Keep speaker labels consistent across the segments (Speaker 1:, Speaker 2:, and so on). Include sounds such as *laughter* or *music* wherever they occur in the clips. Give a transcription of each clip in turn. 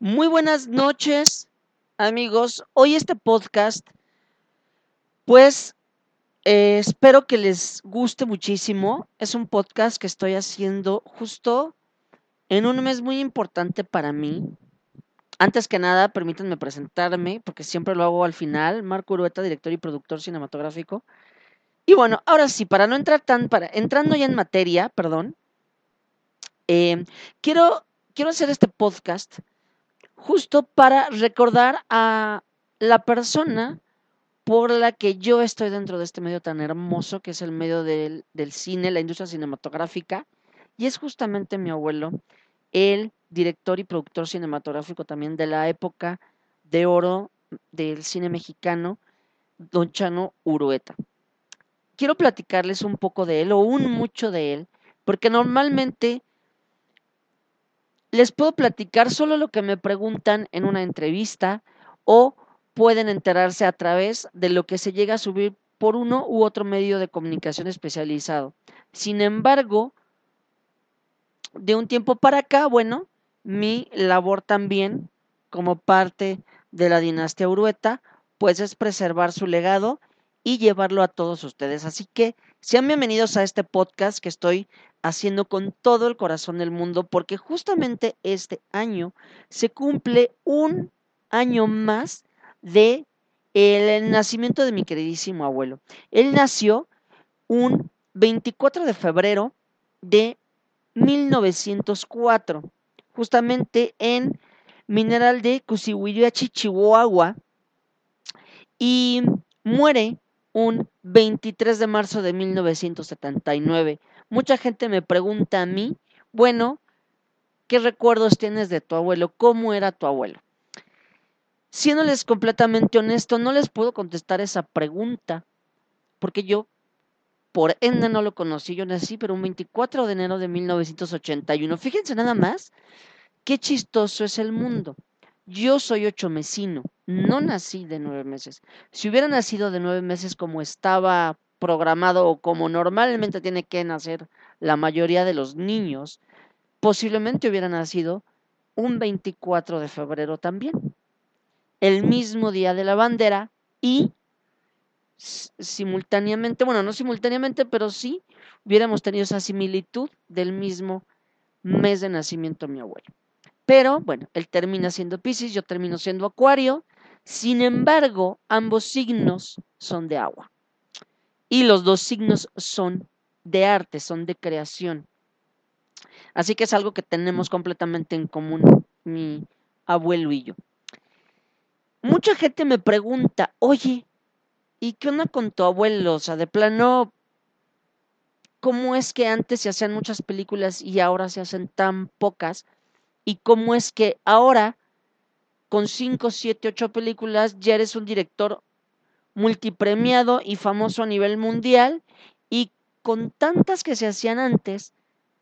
Speaker 1: Muy buenas noches, amigos. Hoy este podcast, pues eh, espero que les guste muchísimo. Es un podcast que estoy haciendo justo en un mes muy importante para mí. Antes que nada, permítanme presentarme, porque siempre lo hago al final. Marco Urueta, director y productor cinematográfico. Y bueno, ahora sí, para no entrar tan, para, entrando ya en materia, perdón, eh, quiero, quiero hacer este podcast justo para recordar a la persona por la que yo estoy dentro de este medio tan hermoso que es el medio del, cine, la industria cinematográfica, y es justamente mi abuelo, el director y productor cinematográfico también de la época de oro del cine mexicano, don Chano Urueta. Quiero platicarles un poco de él o un mucho de él, porque normalmente les puedo platicar solo lo que me preguntan en una entrevista o pueden enterarse a través de lo que se llega a subir por uno u otro medio de comunicación especializado. Sin embargo, de un tiempo para acá, bueno, mi labor también como parte de la dinastía Urueta, pues es preservar su legado y llevarlo a todos ustedes. Así que sean bienvenidos a este podcast que estoy haciendo con todo el corazón del mundo, porque justamente este año se cumple un año más de el nacimiento de mi queridísimo abuelo. Él nació un 24 de febrero de 1904, justamente en Mineral de Cusihuillachi, Chihuahua, y muere un 23 de marzo de 1979. Mucha gente me pregunta a mí, bueno, ¿qué recuerdos tienes de tu abuelo? ¿Cómo era tu abuelo? Siéndoles completamente honesto, no les puedo contestar esa pregunta, porque yo, por ende, no lo conocí. Yo nací, pero un 24 de enero de 1981. Fíjense nada más, qué chistoso es el mundo. Yo soy ocho mesino, no nací de nueve meses. Si hubiera nacido de nueve meses como estaba programado o como normalmente tiene que nacer la mayoría de los niños, posiblemente hubiera nacido un 24 de febrero también, el mismo día de la bandera y simultáneamente, bueno, no simultáneamente, pero sí hubiéramos tenido esa similitud del mismo mes de nacimiento de mi abuelo. Pero bueno, él termina siendo Pisces, yo termino siendo Acuario. Sin embargo, ambos signos son de agua. Y los dos signos son de arte, son de creación. Así que es algo que tenemos completamente en común mi abuelo y yo. Mucha gente me pregunta, oye, ¿y qué onda con tu abuelo? O sea, de plano, ¿cómo es que antes se hacían muchas películas y ahora se hacen tan pocas? y cómo es que ahora, con 5, 7, 8 películas, ya eres un director multipremiado y famoso a nivel mundial y con tantas que se hacían antes,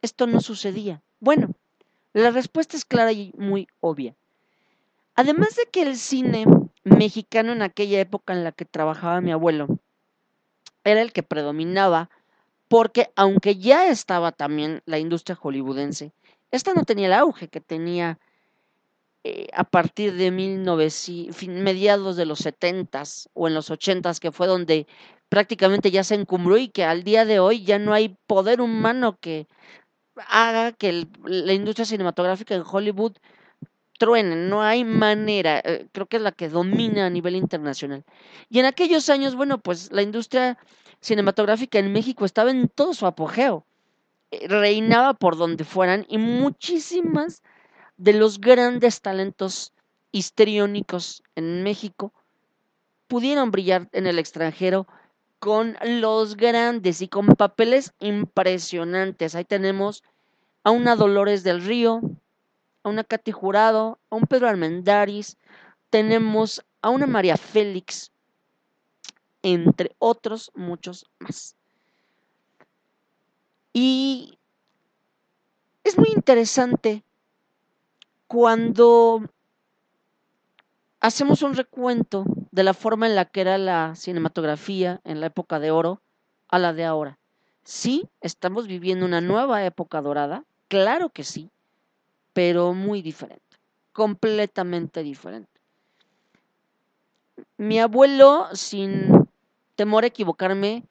Speaker 1: esto no sucedía. Bueno, la respuesta es clara y muy obvia. Además de que el cine mexicano en aquella época en la que trabajaba mi abuelo era el que predominaba, porque aunque ya estaba también la industria hollywoodense, esta no tenía el auge que tenía eh, a partir de 1900, mediados de los 70s o en los 80s, que fue donde prácticamente ya se encumbró y que al día de hoy ya no hay poder humano que haga que la industria cinematográfica en Hollywood truene, no hay manera, eh, creo que es la que domina a nivel internacional. Y en aquellos años, bueno, pues la industria cinematográfica en México estaba en todo su apogeo. Eh, reinaba por donde fueran y muchísimas de los grandes talentos histriónicos en México pudieron brillar en el extranjero con los grandes y con papeles impresionantes. Ahí tenemos a una Dolores del Río, a una Katy Jurado, a un Pedro Armendáriz, tenemos a una María Félix, entre otros muchos más. Y es muy interesante cuando hacemos un recuento de la forma en la que era la cinematografía en la época de oro a la de ahora. Sí, estamos viviendo una nueva época dorada, claro que sí, pero muy diferente, completamente diferente. Mi abuelo, sin temor a equivocarme,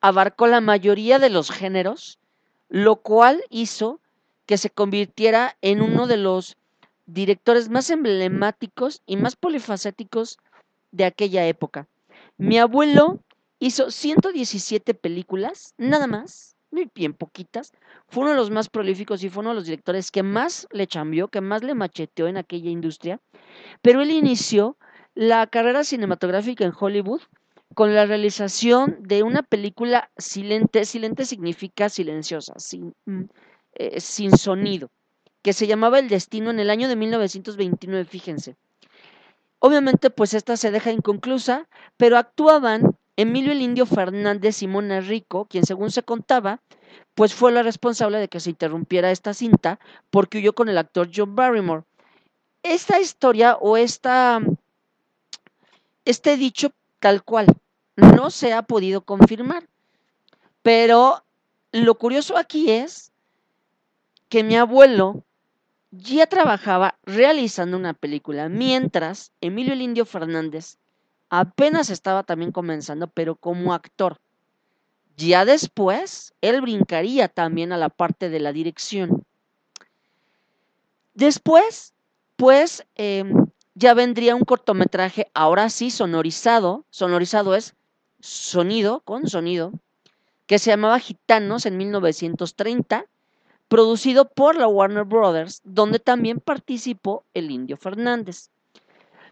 Speaker 1: abarcó la mayoría de los géneros, lo cual hizo que se convirtiera en uno de los directores más emblemáticos y más polifacéticos de aquella época. Mi abuelo hizo 117 películas, nada más, bien poquitas. Fue uno de los más prolíficos y fue uno de los directores que más le cambió, que más le macheteó en aquella industria. Pero él inició la carrera cinematográfica en Hollywood con la realización de una película silente. Silente significa silenciosa, sin, mm, eh, sin sonido, que se llamaba El Destino en el año de 1929, fíjense. Obviamente, pues esta se deja inconclusa, pero actuaban Emilio el Indio Fernández y Mona Rico, quien según se contaba, pues fue la responsable de que se interrumpiera esta cinta porque huyó con el actor John Barrymore. Esta historia o esta, este dicho tal cual no se ha podido confirmar, pero lo curioso aquí es que mi abuelo ya trabajaba realizando una película, mientras Emilio el Fernández apenas estaba también comenzando, pero como actor. Ya después, él brincaría también a la parte de la dirección. Después, pues, em, ya vendría un cortometraje, ahora sí, sonorizado. Sonorizado es sonido, con sonido, que se llamaba Gitanos en 1930 producido por la Warner Brothers, donde también participó el Indio Fernández.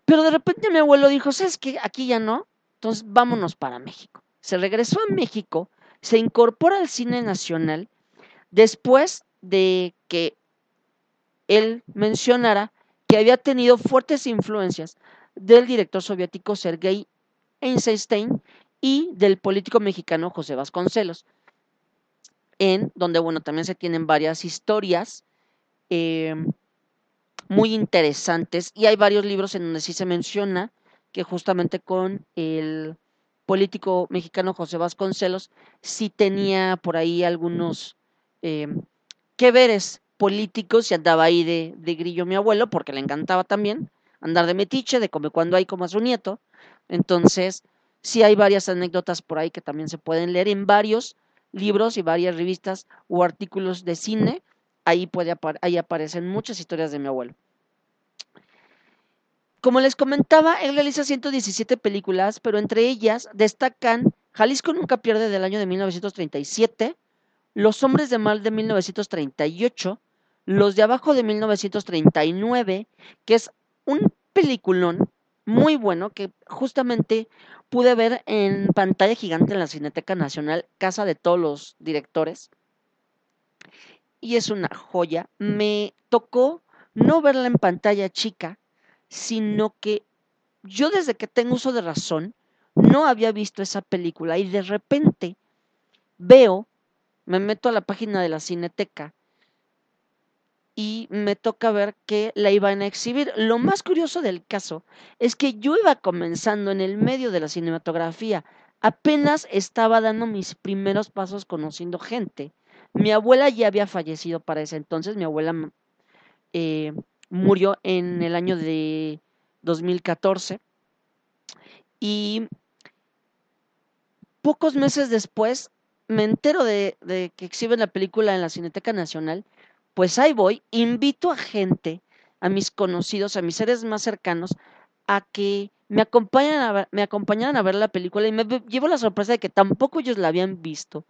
Speaker 1: Pero de repente mi abuelo dijo, ¿sabes qué? Aquí ya no, entonces vámonos para México. Se regresó a México, se incorpora al cine nacional después de que él mencionara que había tenido fuertes influencias del director soviético Sergei Eisenstein y del político mexicano José Vasconcelos en donde, bueno, también se tienen varias historias em, muy interesantes y hay varios libros en donde sí se menciona que justamente con el político mexicano José Vasconcelos sí tenía por ahí algunos eh, que veres políticos y andaba ahí de, de, grillo mi abuelo porque le encantaba también andar de metiche, de come cuando hay como a su nieto. Entonces, sí hay varias anécdotas por ahí que también se pueden leer en varios libros y varias revistas o artículos de cine, ahí, puede, ahí aparecen muchas historias de mi abuelo. Como les comentaba, él realiza 117 películas, pero entre ellas destacan Jalisco nunca pierde del año de 1937, Los hombres de mal de 1938, Los de abajo de 1939, que es un peliculón muy bueno que justamente pude ver en pantalla gigante en la Cineteca Nacional, casa de todos los directores. Y es una joya. Me tocó no verla en pantalla chica, sino que yo desde que tengo uso de razón no había visto esa película y de repente veo, me meto a la página de la Cineteca y me toca ver que la iban a exhibir. Lo más curioso del caso es que yo iba comenzando en el medio de la cinematografía, apenas estaba dando mis primeros pasos conociendo gente. Mi abuela ya había fallecido para ese entonces, mi abuela eh, murió en el año de 2014 y pocos meses después me entero de, de que exhiben la película en la Cineteca Nacional pues ahí voy, invito a gente, a mis conocidos, a mis seres más cercanos, a que me me acompañaran a ver la película y me llevo la sorpresa de que tampoco ellos la habían visto.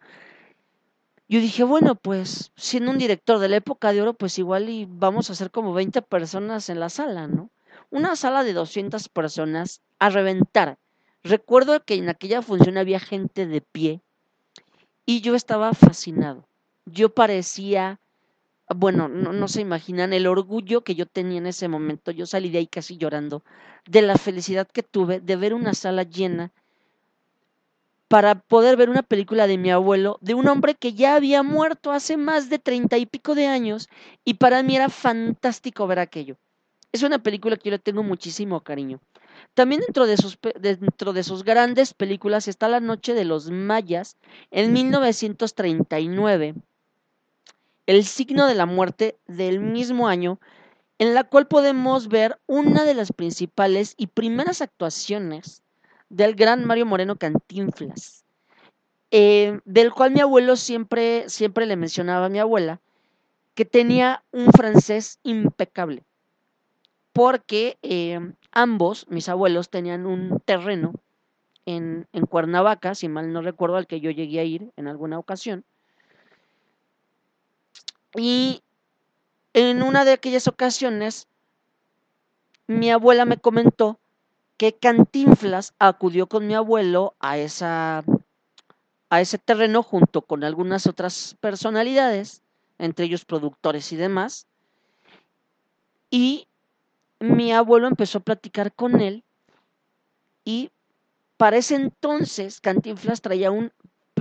Speaker 1: Yo dije, bueno, pues siendo un director de la época de oro, pues igual y vamos a hacer como 20 personas en la sala, ¿no? Una sala de 200 personas a reventar. Recuerdo que en aquella función había gente de pie y yo estaba fascinado. Yo parecía bueno, no, se imaginan el orgullo que yo tenía en ese momento. Yo salí de ahí casi llorando de la felicidad que tuve de ver una sala llena para poder ver una película de mi abuelo, de un hombre que ya había muerto hace más de treinta y pico de años, y para mí era fantástico ver aquello. Es una película que yo le tengo muchísimo cariño. También dentro de sus, dentro de sus grandes películas está La Noche de los Mayas en 1939 el signo de la muerte del mismo año en la cual podemos ver una de las principales y primeras actuaciones del gran Mario Moreno Cantinflas, eh, del cual mi abuelo siempre, siempre le mencionaba a mi abuela que tenía un francés impecable, porque eh, ambos, mis abuelos, tenían un terreno en, en Cuernavaca, si mal no recuerdo, al que yo llegué a ir en alguna ocasión. Y en una de aquellas ocasiones, mi abuela me comentó que Cantinflas acudió con mi abuelo a, esa, a ese terreno junto con algunas otras personalidades, entre ellos productores y demás. Y mi abuelo empezó a platicar con él y para ese entonces Cantinflas traía un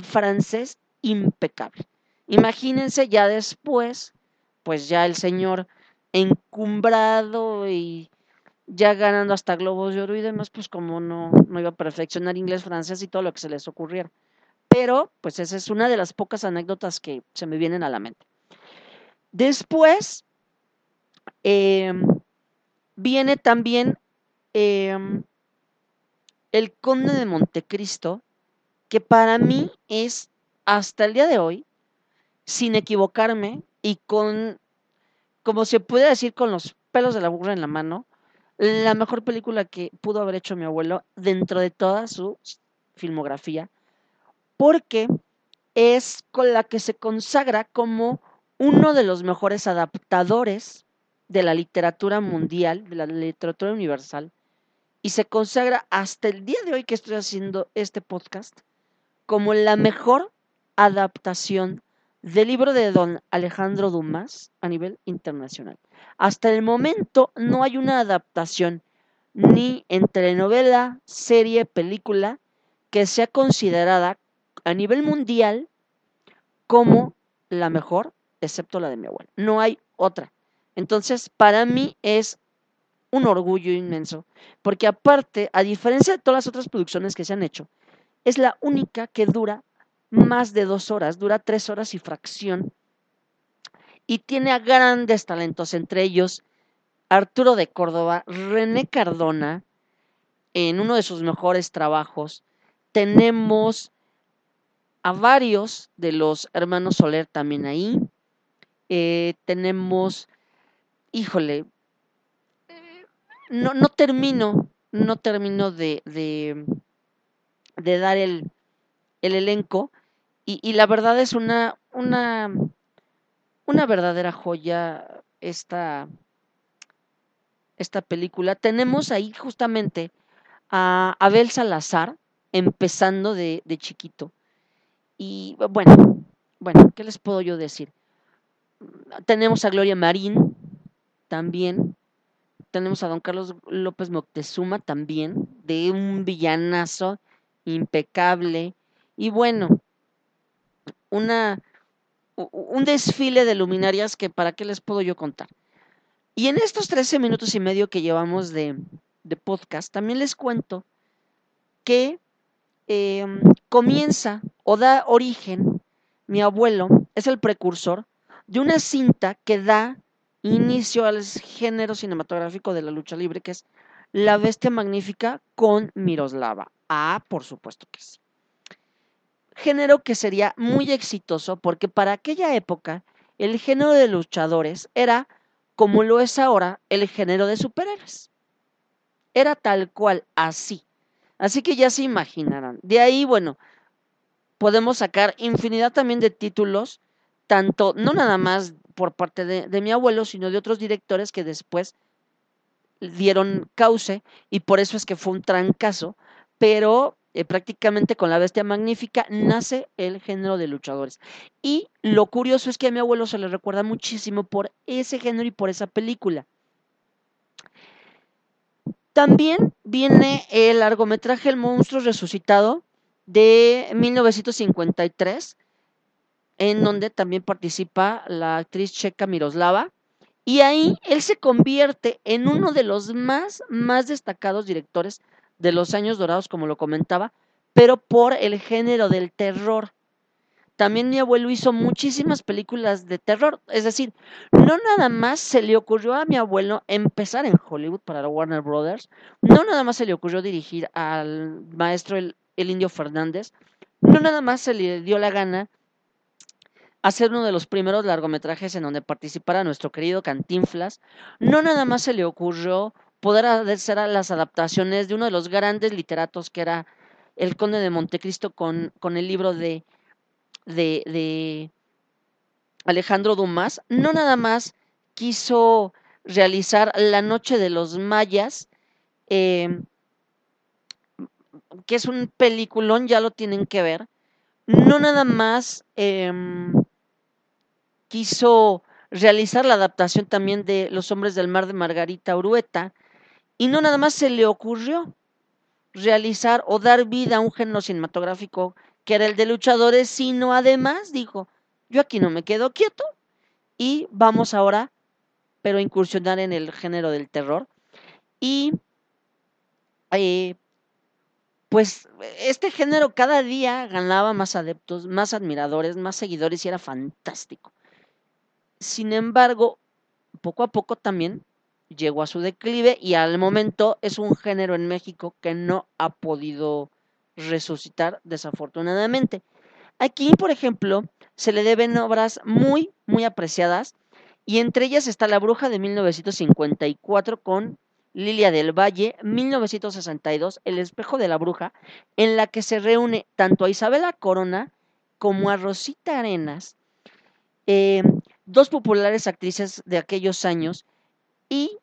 Speaker 1: francés impecable. Imagínense ya después, pues ya el señor encumbrado y ya ganando hasta globos de oro y demás, pues como no, no iba a perfeccionar inglés, francés y todo lo que se les ocurriera. Pero, pues esa es una de las pocas anécdotas que se me vienen a la mente. Después, em, viene también em, el Conde de Montecristo, que para mí es hasta el día de hoy, sin equivocarme y con, como se puede decir, con los pelos de la burra en la mano, la mejor película que pudo haber hecho mi abuelo dentro de toda su filmografía, porque es con la que se consagra como uno de los mejores adaptadores de la literatura mundial, de la literatura universal, y se consagra hasta el día de hoy que estoy haciendo este podcast como la mejor adaptación del libro de don Alejandro Dumas a nivel internacional. Hasta el momento no hay una adaptación ni en telenovela, serie, película que sea considerada a nivel mundial como la mejor, excepto la de mi abuela. No hay otra. Entonces, para mí es un orgullo inmenso, porque aparte, a diferencia de todas las otras producciones que se han hecho, es la única que dura más de dos horas, dura tres horas y fracción, y tiene a grandes talentos, entre ellos Arturo de Córdoba, René Cardona, en uno de sus mejores trabajos. Tenemos a varios de los hermanos Soler también ahí. Eh, tenemos, híjole, no, no termino, no termino de, de, dar el, el elenco y, y, la verdad es una, una, una verdadera joya esta, esta película. Tenemos ahí justamente a Abel Salazar empezando de, de chiquito. Y bueno, bueno, ¿qué les puedo yo decir? Tenemos a Gloria Marín también, tenemos a don Carlos López Moctezuma también, de un villanazo impecable. Y bueno, una, un desfile de luminarias que para qué les puedo yo contar. Y en estos 13 minutos y medio que llevamos de, de podcast, también les cuento que em, comienza o da origen, mi abuelo es el precursor de una cinta que da inicio al género cinematográfico de la lucha libre, que es La Bestia Magnífica con Miroslava. Ah, por supuesto que sí. Género que sería muy exitoso porque para aquella época el género de luchadores era, como lo es ahora, el género de superhéroes. Era tal cual, así. Así que ya se imaginarán. De ahí, bueno, podemos sacar infinidad también de títulos, tanto, no nada más por parte de, mi abuelo, sino de otros directores que después dieron cauce y por eso es que fue un trancazo, pero eh, prácticamente con la bestia magnífica nace el género de luchadores. Y lo curioso es que a mi abuelo se le recuerda muchísimo por ese género y por esa película. También viene el largometraje El monstruo resucitado de 1953, en donde también participa la actriz checa Miroslava. Y ahí él se convierte en uno de los más, más destacados directores de los años dorados, como lo comentaba, pero por el género del terror. también mi abuelo hizo muchísimas películas de terror. Es decir, no nada más se le ocurrió a mi abuelo empezar en Hollywood para Warner Brothers, no nada más se le ocurrió dirigir al maestro el, el Indio Fernández, no nada más se le dio la gana hacer uno de los primeros largometrajes en donde participara nuestro querido Cantinflas, no nada más se le ocurrió poder hacer las adaptaciones de uno de los grandes literatos que era el Conde de Montecristo con, con el libro de, de, Alejandro Dumas, no nada más quiso realizar La Noche de los Mayas, em, que es un peliculón, ya lo tienen que ver, no nada más em, quiso realizar la adaptación también de Los Hombres del Mar de Margarita Urueta, y no nada más se le ocurrió realizar o dar vida a un género cinematográfico que era el de luchadores, sino además dijo, yo aquí no me quedo quieto y vamos ahora, pero incursionar en el género del terror. Y eh, pues este género cada día ganaba más adeptos, más admiradores, más seguidores y era fantástico. Sin embargo, poco a poco también llegó a su declive y al momento es un género en México que no ha podido resucitar desafortunadamente. Aquí, por ejemplo, se le deben obras muy, muy apreciadas y entre ellas está La Bruja de 1954 con Lilia del Valle, 1962, El espejo de la bruja, en la que se reúne tanto a Isabela Corona como a Rosita Arenas, eh, dos populares actrices de aquellos años, y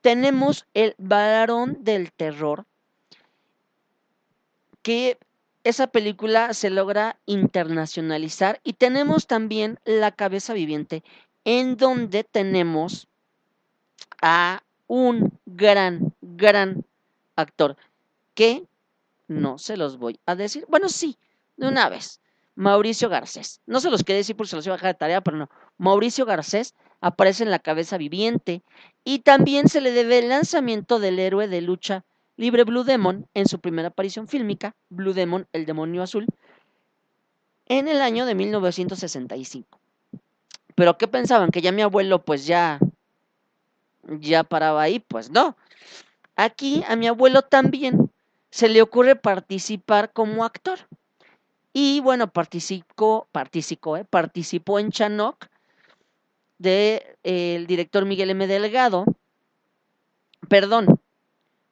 Speaker 1: tenemos el varón del terror, que esa película se logra internacionalizar y tenemos también La cabeza viviente, en donde tenemos a un gran, gran actor que no se los voy a decir. Bueno, sí, de una vez. Mauricio Garcés. No se los quería decir porque se los iba a dejar de tarea, pero no. Mauricio Garcés aparece en La cabeza viviente y también se le debe el lanzamiento del héroe de lucha libre Blue Demon en su primera aparición fílmica, Blue Demon, el demonio azul, en el año de 1965. Pero ¿qué pensaban? Que ya mi abuelo pues ya, ya paraba ahí, pues no. Aquí a mi abuelo también se le ocurre participar como actor. Y bueno, participó, participó, ¿eh? participó en Chanoc del de, director Miguel M. Delgado. Perdón,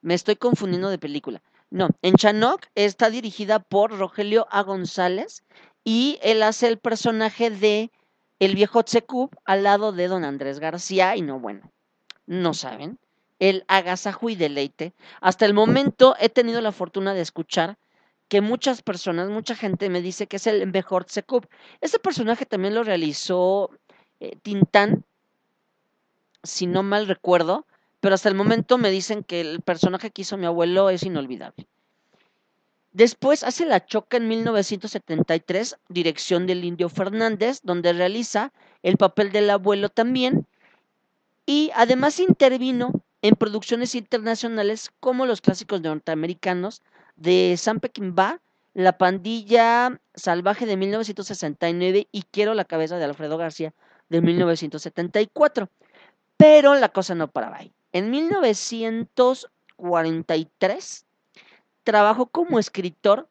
Speaker 1: me estoy confundiendo de película. No, en Chanoc está dirigida por Rogelio A. González y él hace el personaje de el viejo Tsekup al lado de don Andrés García y no, bueno, no saben, el agasajo y deleite. Hasta el momento he tenido la fortuna de escuchar que muchas personas, mucha gente me dice que es el mejor Tsekup. Este personaje también lo realizó eh, Tintán, si no mal recuerdo, pero hasta el momento me dicen que el personaje que hizo mi abuelo es inolvidable. Después hace La Choca en 1973, dirección del Indio Fernández, donde realiza el papel del abuelo también, y además intervino en producciones internacionales como los clásicos norteamericanos de Sam Peckinpah, La Pandilla Salvaje de 1969 y Quiero la cabeza de Alfredo García de 1974. Pero la cosa no paraba ahí. En 1943 trabajó como escritor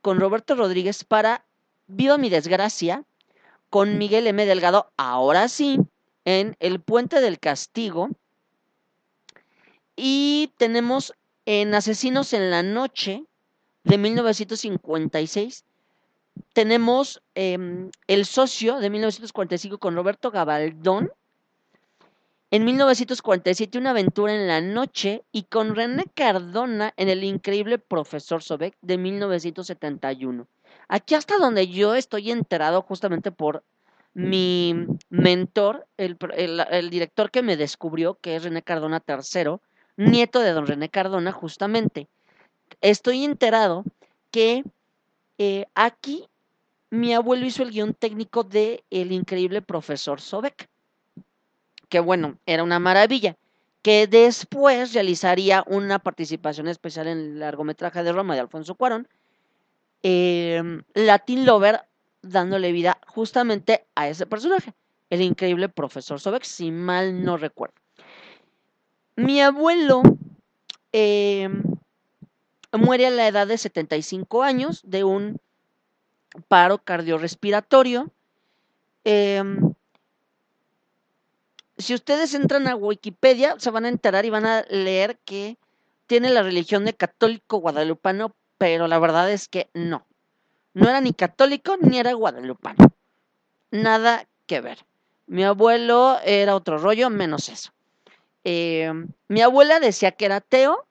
Speaker 1: con Roberto Rodríguez para Viva mi desgracia, con Miguel M. Delgado, ahora sí, en El Puente del Castigo. Y tenemos en Asesinos en la Noche de 1956. Tenemos em, El Socio de 1945 con Roberto Gabaldón en 1947, Una aventura en la noche y con René Cardona en El increíble profesor Sobek de 1971. Aquí hasta donde yo estoy enterado justamente por mi mentor, el, director que me descubrió, que es René Cardona III, nieto de don René Cardona justamente. Estoy enterado que eh, aquí mi abuelo hizo el guion técnico de El increíble profesor Sobek que bueno, era una maravilla, que después realizaría una participación especial en el largometraje de Roma de Alfonso Cuarón. Em, Latin Lover dándole vida justamente a ese personaje, el increíble profesor Sobek, si mal no recuerdo. Mi abuelo eh, muere a la edad de 75 años de un paro cardiorrespiratorio. Em, si ustedes entran a Wikipedia, se van a enterar y van a leer que tiene la religión de católico guadalupano, pero la verdad es que no. No era ni católico ni era guadalupano. Nada que ver. Mi abuelo era otro rollo, menos eso. Em, mi abuela decía que era ateo.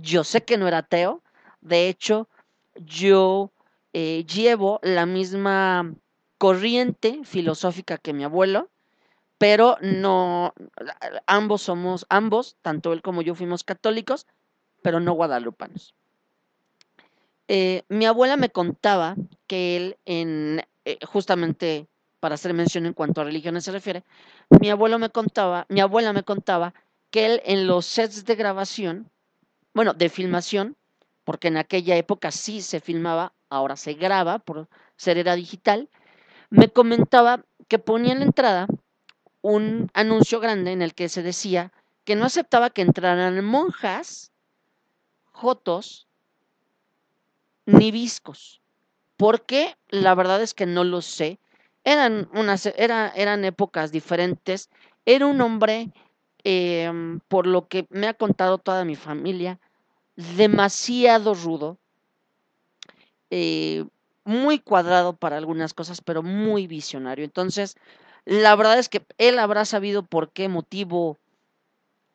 Speaker 1: Yo sé que no era ateo. De hecho, yo eh, llevo la misma corriente filosófica que mi abuelo, pero no, ambos somos, ambos, tanto él como yo fuimos católicos, pero no guadalupanos. Eh, mi abuela me contaba que él, en, eh, justamente para hacer mención en cuanto a religiones se refiere, mi abuelo me contaba, mi abuela me contaba que él en los sets de grabación, bueno, de filmación, porque en aquella época sí se filmaba, ahora se graba por ser era digital, me comentaba que ponía en la entrada un anuncio grande en el que se decía que no aceptaba que entraran monjas, jotos, ni viscos. ¿Por qué? La verdad es que no lo sé. Eran, unas, eran épocas diferentes. Era un hombre, em, por lo que me ha contado toda mi familia, demasiado rudo, eh, muy cuadrado para algunas cosas, pero muy visionario. Entonces, la verdad es que él habrá sabido por qué motivo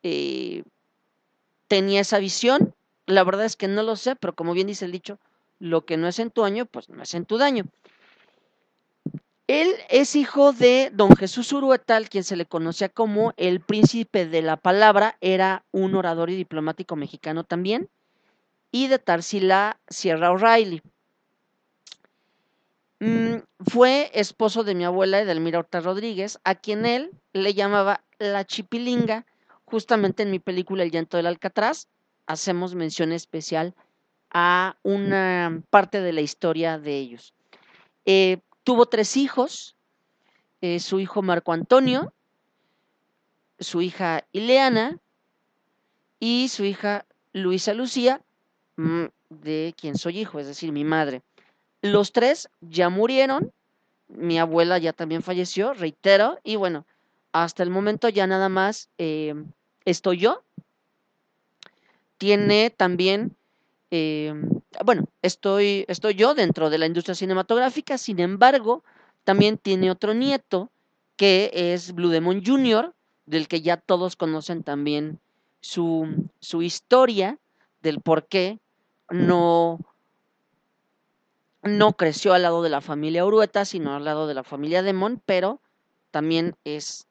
Speaker 1: eh, tenía esa visión. La verdad es que no lo sé, pero como bien dice el dicho, lo que no es en tu año, pues no es en tu daño. Él es hijo de don Jesús Uruetal, quien se le conocía como el príncipe de la palabra, era un orador y diplomático mexicano también, y de Tarsila Sierra O'Reilly. Mm, fue esposo de mi abuela Edelmira Horta Rodríguez, a quien él le llamaba la chipilinga. Justamente en mi película El llanto del Alcatraz hacemos mención especial a una parte de la historia de ellos. Eh, tuvo tres hijos, eh, su hijo Marco Antonio, su hija Ileana y su hija Luisa Lucía, mm, de quien soy hijo, es decir, mi madre. Los tres ya murieron, mi abuela ya también falleció, reitero, y bueno, hasta el momento ya nada más eh, estoy yo. Tiene también Em, bueno, estoy, estoy yo dentro de la industria cinematográfica, sin embargo, también tiene otro nieto que es Blue Demon Jr., del que ya todos conocen también su, su historia, del por qué no, no creció al lado de la familia Urueta, sino al lado de la familia Demon, pero también es,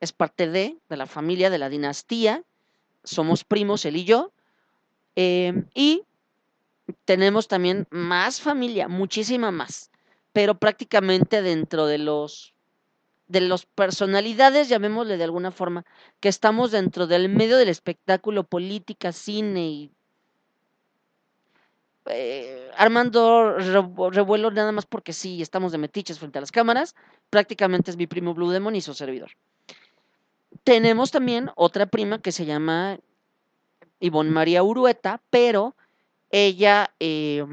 Speaker 1: es parte de, de la familia, de la dinastía. Somos primos, él y yo. Em, y tenemos también más familia, muchísima más, pero prácticamente dentro de los de las personalidades, llamémosle de alguna forma, que estamos dentro del medio del espectáculo, política, cine y eh, armando revuelo nada más porque sí, estamos de metiches frente a las cámaras, prácticamente es mi primo Blue Demon y su servidor. Tenemos también otra prima que se llama Ivonne María Urueta, pero ella eh,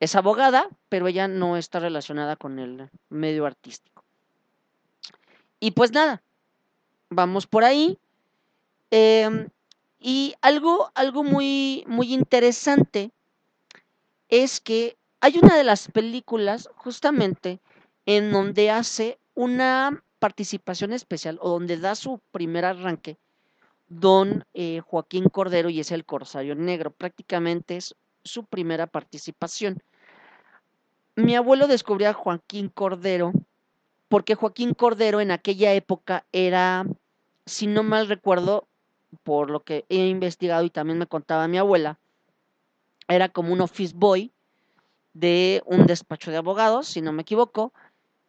Speaker 1: es abogada, pero ella no está relacionada con el medio artístico. Y pues nada, vamos por ahí. Em, y algo, algo muy, muy interesante es que hay una de las películas justamente en donde hace una participación especial o donde da su primer arranque don eh, Joaquín Cordero y es el Corsario Negro. Prácticamente es su primera participación. Mi abuelo descubrió a Joaquín Cordero porque Joaquín Cordero en aquella época era, si no mal recuerdo, por lo que he investigado y también me contaba mi abuela, era como un office boy de un despacho de abogados, si no me equivoco.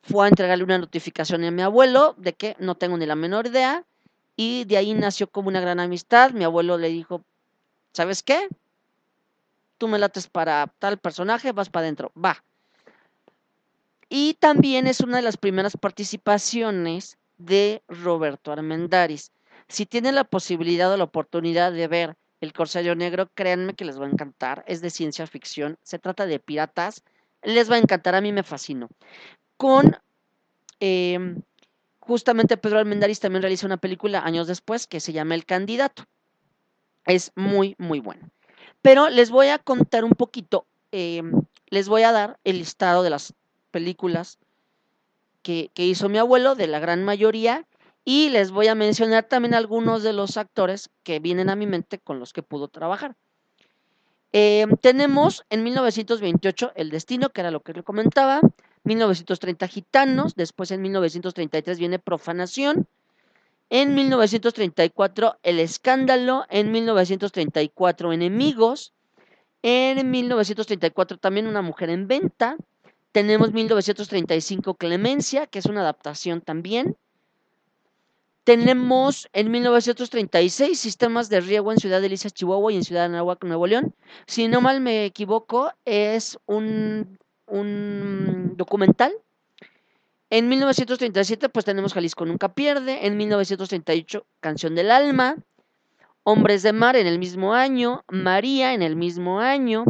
Speaker 1: Fue a entregarle una notificación a mi abuelo de que no tengo ni la menor idea y de ahí nació como una gran amistad. Mi abuelo le dijo, ¿sabes qué? Tú me lates para tal personaje, vas para adentro, va. y también es una de las primeras participaciones de Roberto Armendáriz. Si tienen la posibilidad o la oportunidad de ver El Corsario Negro, créanme que les va a encantar. Es de ciencia ficción, se trata de piratas, les va a encantar, a mí me fascinó. Con em, justamente Pedro Armendáriz también realiza una película años después que se llama El Candidato. Es muy, muy bueno. Pero les voy a contar un poquito, em, les voy a dar el listado de las películas que, hizo mi abuelo, de la gran mayoría, y les voy a mencionar también algunos de los actores que vienen a mi mente con los que pudo trabajar. Em, tenemos en 1928 El Destino, que era lo que le comentaba, 1930 Gitanos, después en 1933 viene Profanación, en 1934 El Escándalo, en 1934 Enemigos, en 1934 también Una Mujer en Venta, tenemos 1935 Clemencia, que es una adaptación también. Tenemos en 1936 sistemas de riego en Ciudad de Chihuahua y en Ciudad de Nuevo León. Si no mal me equivoco, es un un documental. En 1937, pues tenemos Jalisco Nunca Pierde. En 1938, Canción del Alma. Hombres de Mar en el mismo año. María en el mismo año.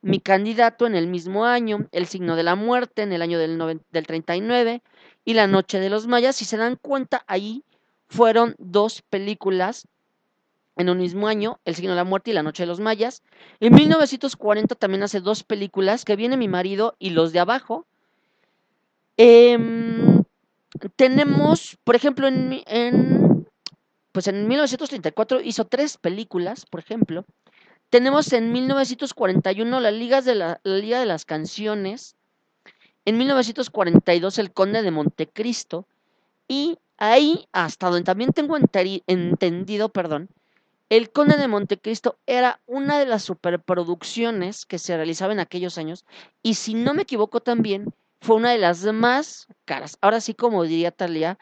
Speaker 1: Mi candidato en el mismo año. El signo de la muerte en el año del, del 39. Y La Noche de los Mayas. Si se dan cuenta, ahí fueron dos películas en un mismo año, El signo de la muerte y La noche de los mayas. En 1940 también hace dos películas, que viene mi marido y Los de abajo. Em, tenemos, por ejemplo, en, pues en 1934 hizo tres películas, por ejemplo. Tenemos en 1941 la, Liga de la, la Liga de las Canciones. En 1942 El Conde de Montecristo. Y ahí, hasta donde también tengo entendido, perdón, el Conde de Montecristo era una de las superproducciones que se realizaba en aquellos años y si no me equivoco también fue una de las más caras. Ahora sí, como diría Talia,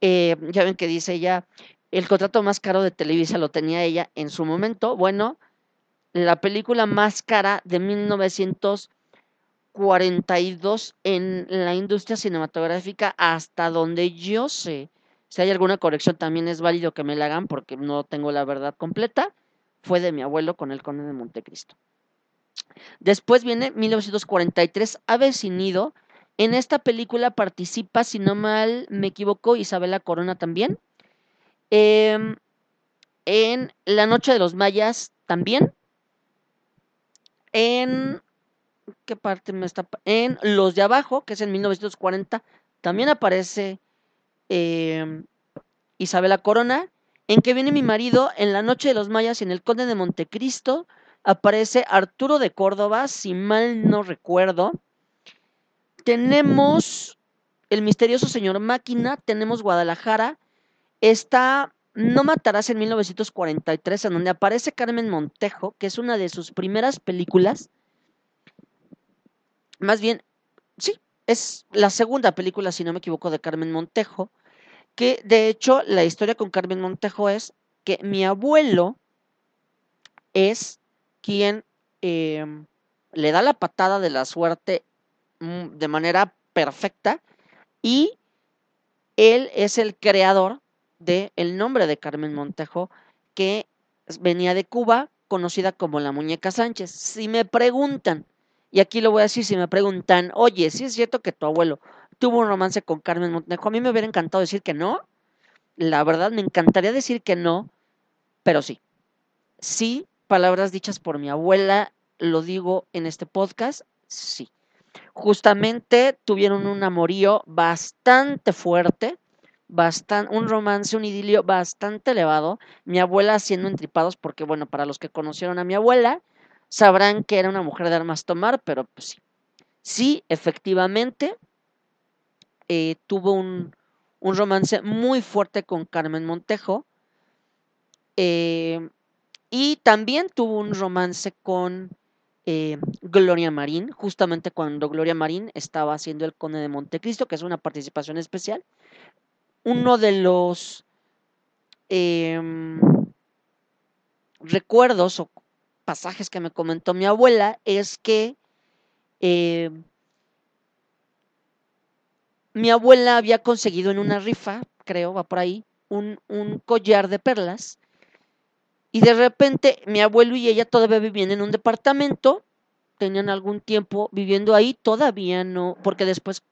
Speaker 1: eh, ya ven que dice ella, el contrato más caro de Televisa lo tenía ella en su momento. Bueno, la película más cara de 1942 en la industria cinematográfica hasta donde yo sé si hay alguna corrección, también es válido que me la hagan porque no tengo la verdad completa. Fue de mi abuelo con el conde de Montecristo. Después viene 1943, Avecinido. En esta película participa, si no mal me equivoco, Isabela Corona también. Em, en La Noche de los Mayas también. En. ¿Qué parte me está? En Los de Abajo, que es en 1940, también aparece eh, Isabela Corona, en que viene mi marido en la noche de los mayas y en el conde de Montecristo aparece Arturo de Córdoba, si mal no recuerdo. Tenemos el misterioso señor Máquina, tenemos Guadalajara, está No Matarás en 1943, en donde aparece Carmen Montejo, que es una de sus primeras películas. Más bien, sí, es la segunda película, si no me equivoco, de Carmen Montejo que de hecho la historia con Carmen Montejo es que mi abuelo es quien em, le da la patada de la suerte mm, de manera perfecta y él es el creador del el nombre de Carmen Montejo que venía de Cuba, conocida como la muñeca Sánchez. Si me preguntan, y aquí lo voy a decir, si me preguntan, oye, si es cierto que tu abuelo tuvo un romance con Carmen Montejo. A mí me hubiera encantado decir que no. La verdad, me encantaría decir que no, pero sí. Sí, palabras dichas por mi abuela, lo digo en este podcast, sí. Justamente tuvieron un amorío bastante fuerte, bastante, un romance, un idilio bastante elevado. Mi abuela haciendo entripados, porque bueno, para los que conocieron a mi abuela, sabrán que era una mujer de armas tomar, pero pues sí. Sí, efectivamente, eh, tuvo un, romance muy fuerte con Carmen Montejo. Eh, y también tuvo un romance con eh, Gloria Marín, justamente cuando Gloria Marín estaba haciendo El Conde de Montecristo, que es una participación especial. Uno de los em, recuerdos o pasajes que me comentó mi abuela es que mi abuela había conseguido en una rifa, creo, va por ahí, un, un collar de perlas. Y de repente mi abuelo y ella todavía vivían en un departamento, tenían algún tiempo viviendo ahí, todavía no, porque después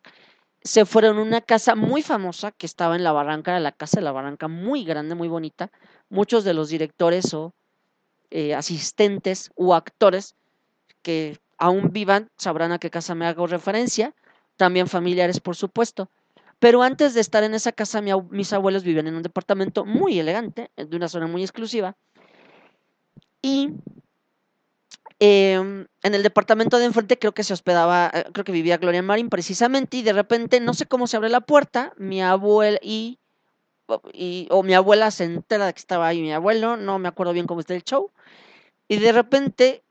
Speaker 1: se fueron a una casa muy famosa que estaba en la barranca, la casa de la barranca, muy grande, muy bonita. Muchos de los directores o eh, asistentes o actores que aún vivan sabrán a qué casa me hago referencia, también familiares, por supuesto. Pero antes de estar en esa casa, mis abuelos vivían en un departamento muy elegante, de una zona muy exclusiva. Y em, en el departamento de enfrente creo que se hospedaba, eh, creo que vivía Gloria Marín precisamente, y de repente, no sé cómo se abre la puerta, mi abuela y, o mi abuela se entera de que estaba ahí mi abuelo, no me acuerdo bien cómo está el show, y de repente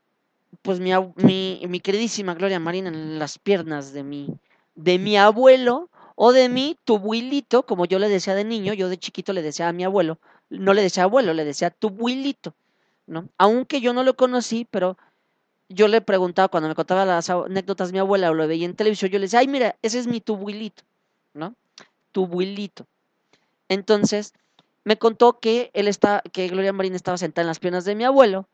Speaker 1: pues mi, mi, mi, queridísima Gloria Marina en las piernas de mi, de mi abuelo o de mi tubuilito, como yo le decía de niño, yo de chiquito le decía a mi abuelo, no le decía abuelo, le decía tubuilito, ¿no? Aunque yo no lo conocí, pero yo le preguntaba cuando me contaba las anécdotas mi abuela o lo veía en televisión, yo le decía, ay, mira, ese es mi tubuilito, ¿no? Tubuilito. Entonces, me contó que él está, que Gloria Marina estaba sentada en las piernas de mi abuelo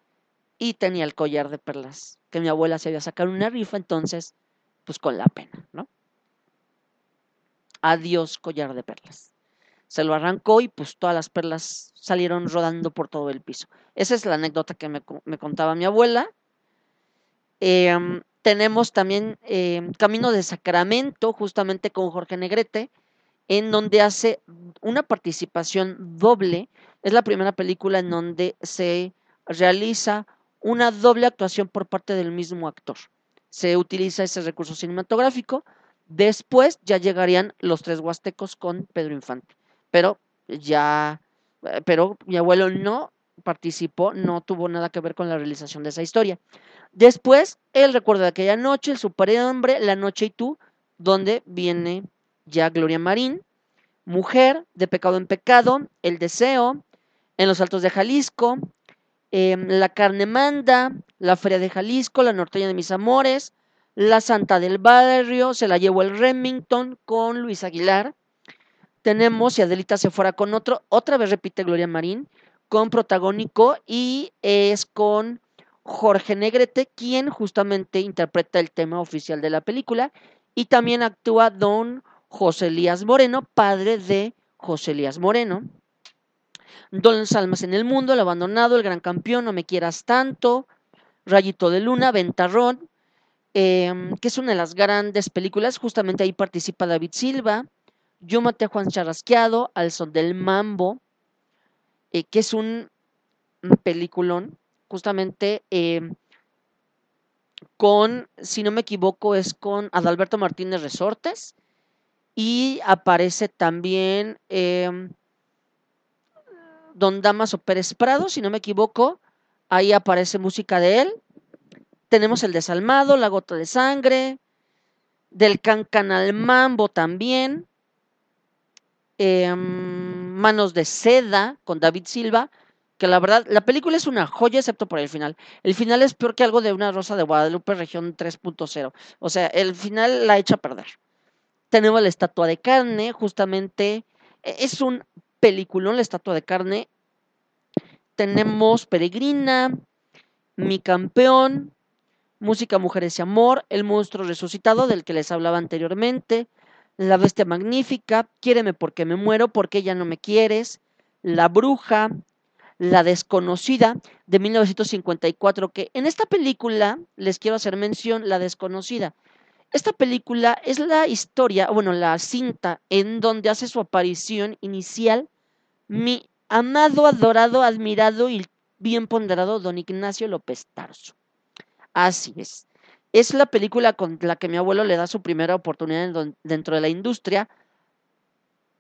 Speaker 1: y tenía el collar de perlas que mi abuela se había sacado una rifa, entonces, pues con la pena, ¿no? Adiós collar de perlas. Se lo arrancó y pues todas las perlas salieron rodando por todo el piso. Esa es la anécdota que me, contaba mi abuela. Em, tenemos también em, Camino de Sacramento, justamente con Jorge Negrete, en donde hace una participación doble. Es la primera película en donde se realiza una doble actuación por parte del mismo actor. Se utiliza ese recurso cinematográfico. Después ya llegarían los tres huastecos con Pedro Infante. Pero ya, eh, pero mi abuelo no participó, no tuvo nada que ver con la realización de esa historia. Después, el recuerdo de aquella noche, el superhombre, La Noche y tú, donde viene ya Gloria Marín, Mujer, de pecado en pecado, El Deseo, En los Altos de Jalisco, Em, la Carne Manda, La Feria de Jalisco, La Norteña de mis Amores, La Santa del Barrio, Se la llevó el Remington con Luis Aguilar. Tenemos Si Adelita se fuera con otro, otra vez repite Gloria Marín, con protagónico y es con Jorge Negrete, quien justamente interpreta el tema oficial de la película, y también actúa don José Elías Moreno, padre de José Elías Moreno. Don Salmas en el mundo, El abandonado, El gran campeón, No me quieras tanto, Rayito de luna, Ventarrón, em, que es una de las grandes películas, justamente ahí participa David Silva, Yo maté a Juan Charrasqueado, Al son del mambo, eh, que es un, peliculón, justamente em, con, si no me equivoco, es con Adalberto Martínez Resortes y aparece también... Em, Don Damaso Pérez Prado, si no me equivoco, ahí aparece música de él. Tenemos el desalmado, La Gota de Sangre, del Cancan al Mambo también, em, Manos de Seda con David Silva, que la verdad, la película es una joya excepto por el final. El final es peor que algo de una Rosa de Guadalupe región 3.0. O sea, el final la echa a perder. Tenemos la estatua de carne, justamente e, es un peliculón, La Estatua de Carne. Tenemos Peregrina, Mi Campeón, Música, Mujeres y Amor, El Monstruo Resucitado, del que les hablaba anteriormente, La Bestia Magnífica, Quiéreme porque me muero, porque ya no me quieres, La Bruja, La Desconocida, de 1954, que en esta película les quiero hacer mención, La Desconocida. Esta película es la historia, bueno, la cinta en donde hace su aparición inicial mi amado, adorado, admirado y bien ponderado don Ignacio López Tarso. Así es. Es la película con la que mi abuelo le da su primera oportunidad dentro de la industria,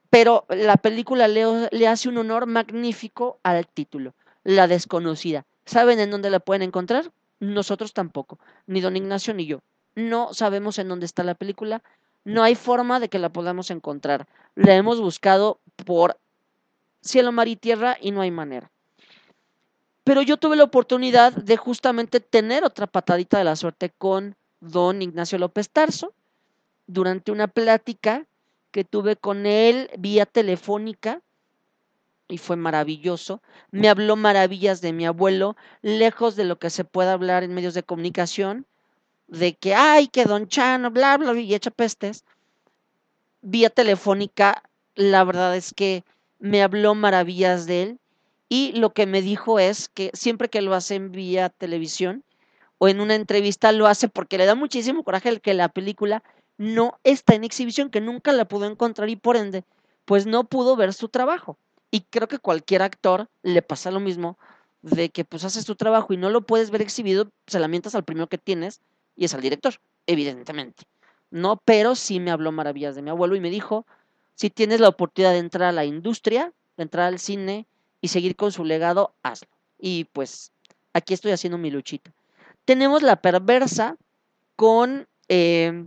Speaker 1: pero la película le, le hace un honor magnífico al título, La desconocida. ¿Saben en dónde la pueden encontrar? Nosotros tampoco, ni don Ignacio ni yo. No sabemos en dónde está la película, no hay forma de que la podamos encontrar. La hemos buscado por cielo, mar y tierra y no hay manera. Pero yo tuve la oportunidad de justamente tener otra patadita de la suerte con don Ignacio López Tarso durante una plática que tuve con él vía telefónica y fue maravilloso. Me habló maravillas de mi abuelo, lejos de lo que se pueda hablar en medios de comunicación, de que, ay, que don Chano, bla, bla, y echa pestes. Vía telefónica, la verdad es que me habló maravillas de él y lo que me dijo es que siempre que lo hace en vía televisión o en una entrevista lo hace porque le da muchísimo coraje el que la película no está en exhibición, que nunca la pudo encontrar y por ende, pues no pudo ver su trabajo. Y creo que cualquier actor le pasa lo mismo, de que pues haces tu trabajo y no lo puedes ver exhibido, se la mientas al primero que tienes y es al director, evidentemente. No, pero sí me habló maravillas de mi abuelo y me dijo, si tienes la oportunidad de entrar a la industria, de entrar al cine y seguir con su legado, hazlo. Y pues aquí estoy haciendo mi luchita. Tenemos la perversa con eh,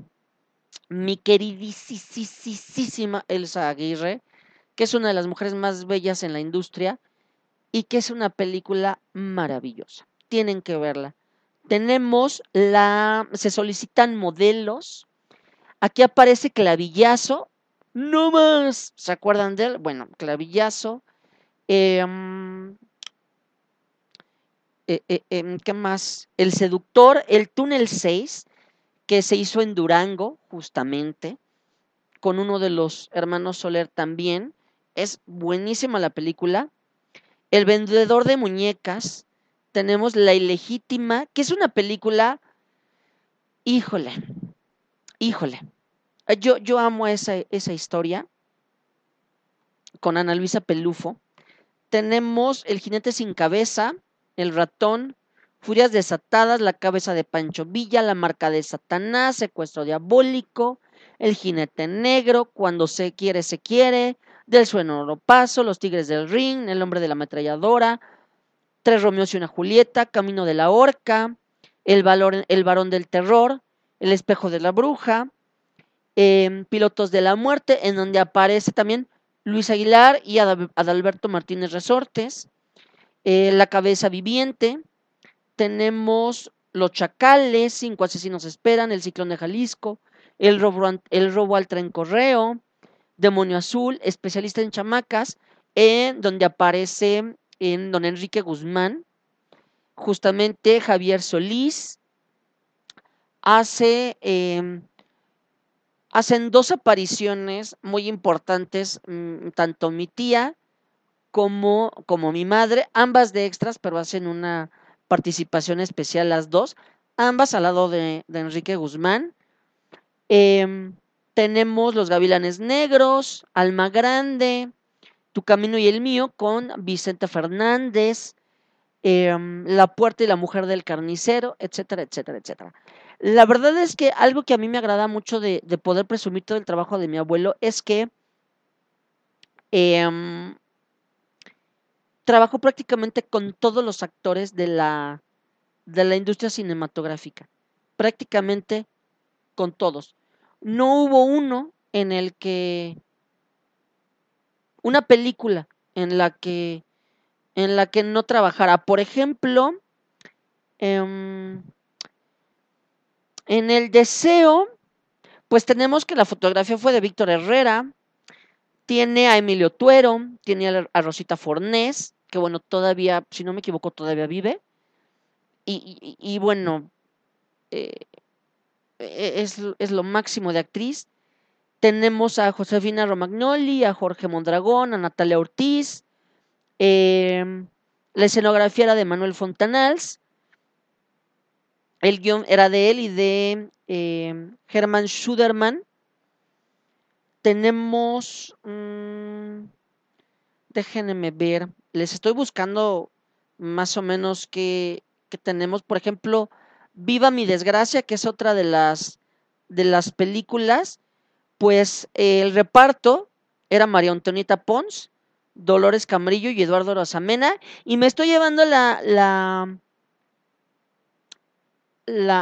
Speaker 1: mi queridísima Elsa Aguirre, que es una de las mujeres más bellas en la industria y que es una película maravillosa. Tienen que verla. Tenemos la, se solicitan modelos. Aquí aparece Clavillazo. No más. ¿Se acuerdan de él? Bueno, Clavillazo. Em, eh, eh, em, ¿Qué más? El Seductor, el Túnel 6, que se hizo en Durango, justamente, con uno de los hermanos Soler también. Es buenísima la película. El vendedor de muñecas. Tenemos La ilegítima, que es una película, híjole, híjole. Yo, yo amo esa, esa historia con Ana Luisa Pelufo. Tenemos El jinete sin cabeza, El ratón, Furias desatadas, La cabeza de Pancho Villa, La marca de Satanás, Secuestro diabólico, El jinete negro, Cuando se quiere, se quiere, del sueno paso, Los Tigres del Ring, El Hombre de la Ametralladora, Tres Romeos y una Julieta, Camino de la Horca, El, valor, el Varón del Terror, El Espejo de la Bruja, em, Pilotos de la Muerte, en donde aparece también Luis Aguilar y Adalberto Martínez Resortes, eh, La Cabeza Viviente, tenemos Los Chacales, Cinco Asesinos Esperan, El Ciclón de Jalisco, El Robo, el robo al Tren Correo, Demonio Azul, especialista en chamacas, en donde aparece en don Enrique Guzmán, justamente Javier Solís, hace, em, hacen dos apariciones muy importantes, mm, tanto mi tía como, como mi madre, ambas de extras, pero hacen una participación especial las dos, ambas al lado de, Enrique Guzmán. Em, tenemos Los Gavilanes Negros, Alma Grande, Tu Camino y el Mío con Vicente Fernández, em, La Puerta y la Mujer del Carnicero, etcétera, etcétera, etcétera. La verdad es que algo que a mí me agrada mucho de, poder presumir todo el trabajo de mi abuelo es que eh, trabajó prácticamente con todos los actores de la, de la industria cinematográfica, prácticamente con todos no hubo uno en el que una película en la que en la que no trabajara. Por ejemplo, em, en el deseo, pues tenemos que la fotografía fue de Víctor Herrera, tiene a Emilio Tuero, tiene a Rosita Fornés, que bueno, todavía, si no me equivoco, todavía vive. Y, bueno, eh, e-, es, lo máximo de actriz. Tenemos a Josefina Romagnoli, a Jorge Mondragón, a Natalia Ortiz. Em, la escenografía era de Manuel Fontanals. El guion era de él y de eh, Hermann Schuderman. Tenemos. Mm, déjenme ver. Les estoy buscando más o menos qué, qué tenemos. Por ejemplo, Viva mi desgracia, que es otra de las, de las películas, pues el reparto era María Antonieta Pons, Dolores Camarillo y Eduardo Rosamena, y me estoy llevando la, la,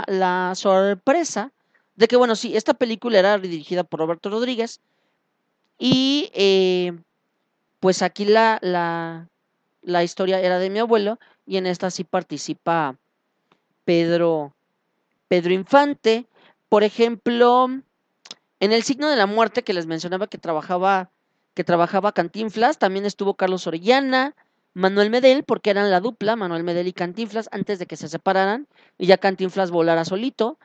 Speaker 1: la, sorpresa de que, bueno, sí, esta película era dirigida por Roberto Rodríguez, y eh, pues aquí la, la, la historia era de mi abuelo, y en esta sí participa Pedro, Pedro Infante. Por ejemplo, En el signo de la muerte que les mencionaba que trabajaba, que trabajaba Cantinflas, también estuvo Carlos Orellana, Manuel Medel, porque eran la dupla, Manuel Medel y Cantinflas, antes de que se separaran y ya Cantinflas volara solito.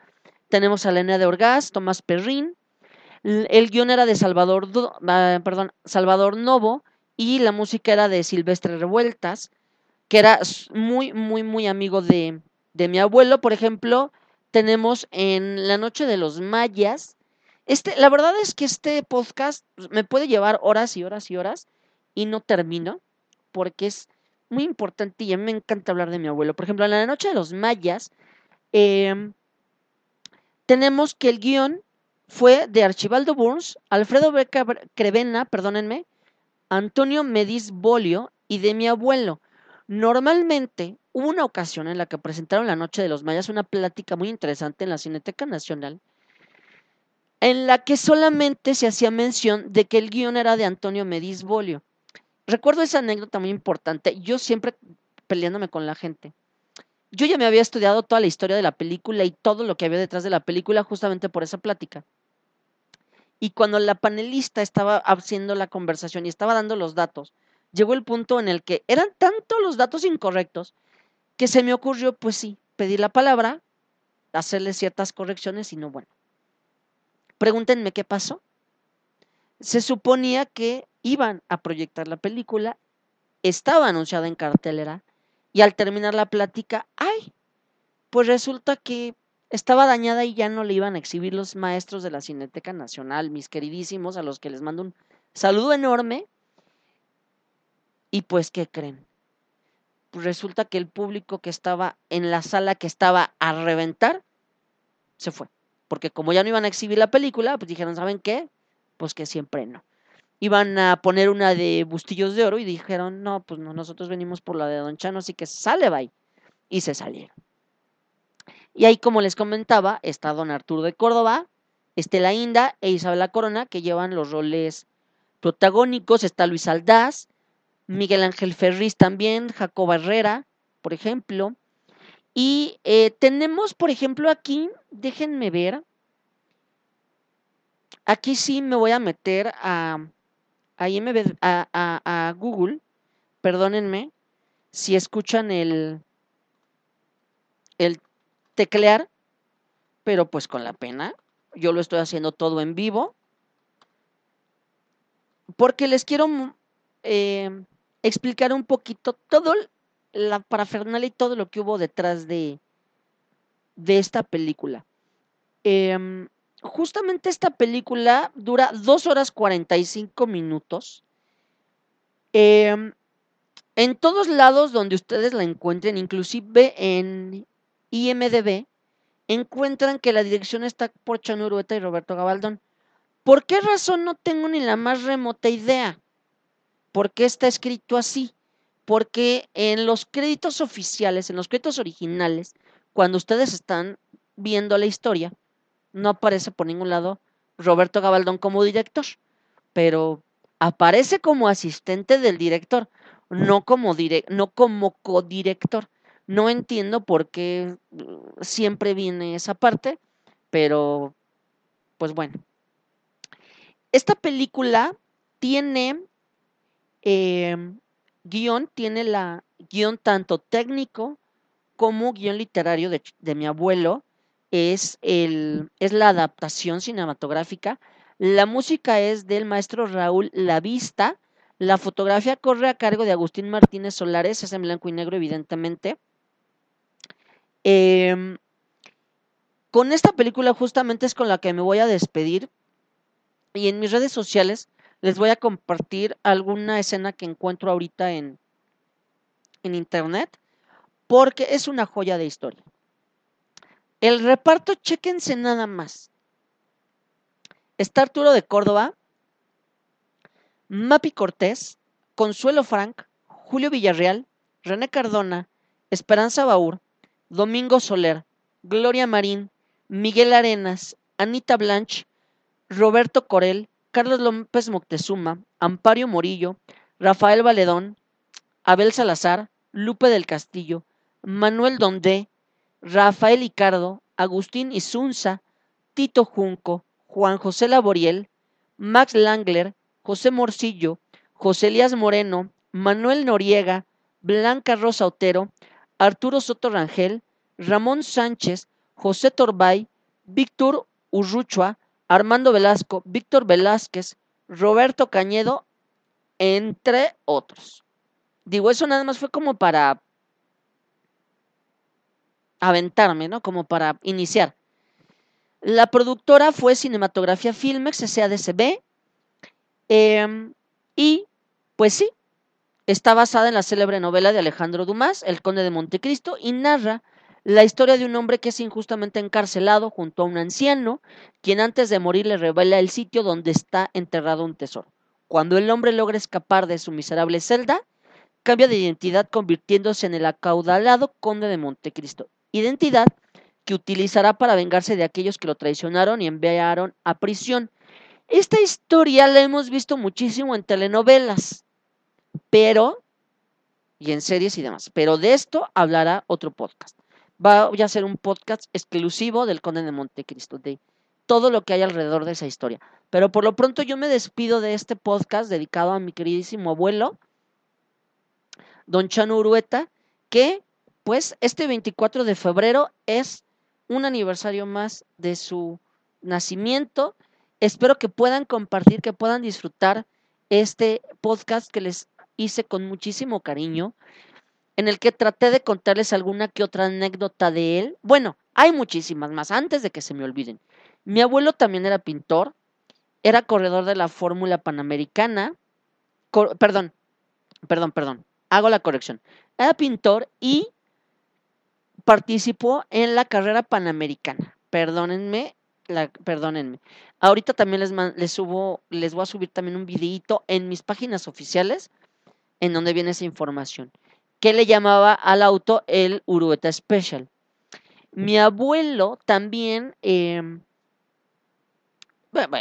Speaker 1: Tenemos a Elena de Orgaz, Tomás Perrín. El guion era de Salvador, ah, perdón, Salvador Novo y la música era de Silvestre Revueltas, que era muy, muy, muy amigo de, de mi abuelo. Por ejemplo, tenemos en La Noche de los Mayas, este, la verdad es que este podcast me puede llevar horas y horas y horas y no termino porque es muy importante y a mí me encanta hablar de mi abuelo. Por ejemplo, en la noche de los mayas em, tenemos que el guion fue de Archibaldo Burns, Alfredo Beca Crevena, perdónenme, Antonio Mediz Bolio y de mi abuelo. Normalmente hubo una ocasión en la que presentaron La Noche de los Mayas, una plática muy interesante en la Cineteca Nacional, en la que solamente se hacía mención de que el guion era de Antonio Mediz Bolio. Recuerdo esa anécdota muy importante, yo siempre peleándome con la gente. Yo ya me había estudiado toda la historia de la película y todo lo que había detrás de la película justamente por esa plática. Y cuando la panelista estaba haciendo la conversación y estaba dando los datos, llegó el punto en el que eran tantos los datos incorrectos que se me ocurrió, pues sí, pedir la palabra, hacerle ciertas correcciones y no, bueno, Pregúntenme qué pasó. Se suponía que iban a proyectar la película, estaba anunciada en cartelera y al terminar la plática, ¡ay! Pues resulta que estaba dañada y ya no le iban a exhibir los maestros de la Cineteca Nacional, mis queridísimos, a los que les mando un saludo enorme. Y pues, ¿qué creen? Pues resulta que el público que estaba en la sala que estaba a reventar se fue porque como ya no iban a exhibir la película, pues dijeron, ¿saben qué? Pues que siempre no. Iban a poner una de Bustillos de Oro y dijeron, no, pues no, nosotros venimos por la de Don Chano, así que sale, bye. Y se salieron. Y ahí, como les comentaba, está Don Arturo de Córdoba, Estela Inda e Isabela Corona, que llevan los roles protagónicos. Está Luis Aldaz, Miguel Ángel Ferriz también, Jacoba Herrera, por ejemplo. Y eh, tenemos, por ejemplo, aquí, déjenme ver, aquí sí me voy a meter a, a, Google, perdónenme, si escuchan el, el teclear, pero pues con la pena, yo lo estoy haciendo todo en vivo, porque les quiero eh, explicar un poquito todo la parafernalia y todo lo que hubo detrás de, de esta película. Em, justamente esta película dura 2 horas 45 minutos. Em, en todos lados donde ustedes la encuentren, inclusive en IMDB, encuentran que la dirección está por Chano Urueta y Roberto Gabaldón. ¿Por qué razón no tengo ni la más remota idea? ¿Por qué está escrito así? Porque en los créditos oficiales, en los créditos originales, cuando ustedes están viendo la historia, no aparece por ningún lado Roberto Gabaldón como director, pero aparece como asistente del director, no como, no como codirector. No entiendo por qué uh, siempre viene esa parte, pero pues bueno. Esta película tiene em, guion tiene la guion tanto técnico como guion literario de, mi abuelo. Es, el, es la adaptación cinematográfica. La música es del maestro Raúl Lavista. La fotografía corre a cargo de Agustín Martínez Solares, es en blanco y negro, evidentemente. Em, con esta película justamente es con la que me voy a despedir. Y en mis redes sociales les voy a compartir alguna escena que encuentro ahorita en, en internet porque es una joya de historia. El reparto, chéquense nada más. Está Arturo de Córdoba, Mapi Cortés, Consuelo Frank, Julio Villarreal, René Cardona, Esperanza Baur, Domingo Soler, Gloria Marín, Miguel Arenas, Anita Blanch, Roberto Corel, Carlos López Moctezuma, Ampario Morillo, Rafael Valedón, Abel Salazar, Lupe del Castillo, Manuel Dondé, Rafael Icardo, Agustín Isunza, Tito Junco, Juan José Laboriel, Max Langler, José Morcillo, José Elías Moreno, Manuel Noriega, Blanca Rosa Otero, Arturo Soto Rangel, Ramón Sánchez, José Torbay, Víctor Urruchua, Armando Velasco, Víctor Velázquez, Roberto Cañedo, entre otros. Digo, eso nada más fue como para aventarme, ¿no? Como para iniciar. La productora fue Cinematografía Filmex, SADCB, em, y pues sí, está basada en la célebre novela de Alejandro Dumas, El Conde de Montecristo, y narra la historia de un hombre que es injustamente encarcelado junto a un anciano, quien antes de morir le revela el sitio donde está enterrado un tesoro. Cuando el hombre logra escapar de su miserable celda, cambia de identidad convirtiéndose en el acaudalado conde de Montecristo, identidad que utilizará para vengarse de aquellos que lo traicionaron y enviaron a prisión. Esta historia la hemos visto muchísimo en telenovelas, pero y en series y demás, pero de esto hablará otro podcast. Va a ser un podcast exclusivo del Conde de Montecristo, de todo lo que hay alrededor de esa historia. Pero por lo pronto yo me despido de este podcast dedicado a mi queridísimo abuelo, don Chano Urueta, que pues este 24 de febrero es un aniversario más de su nacimiento. Espero que puedan compartir, que puedan disfrutar este podcast que les hice con muchísimo cariño, en el que traté de contarles alguna que otra anécdota de él. Bueno, hay muchísimas más, antes de que se me olviden. Mi abuelo también era pintor, era corredor de la Fórmula Panamericana, perdón, perdón, perdón, hago la corrección. Era pintor y participó en la carrera panamericana. Perdónenme, la, perdónenme. Ahorita también les, les, subo, les voy a subir también un videito en mis páginas oficiales en donde viene esa información. Que le llamaba al auto el Urueta Special. Mi abuelo también em,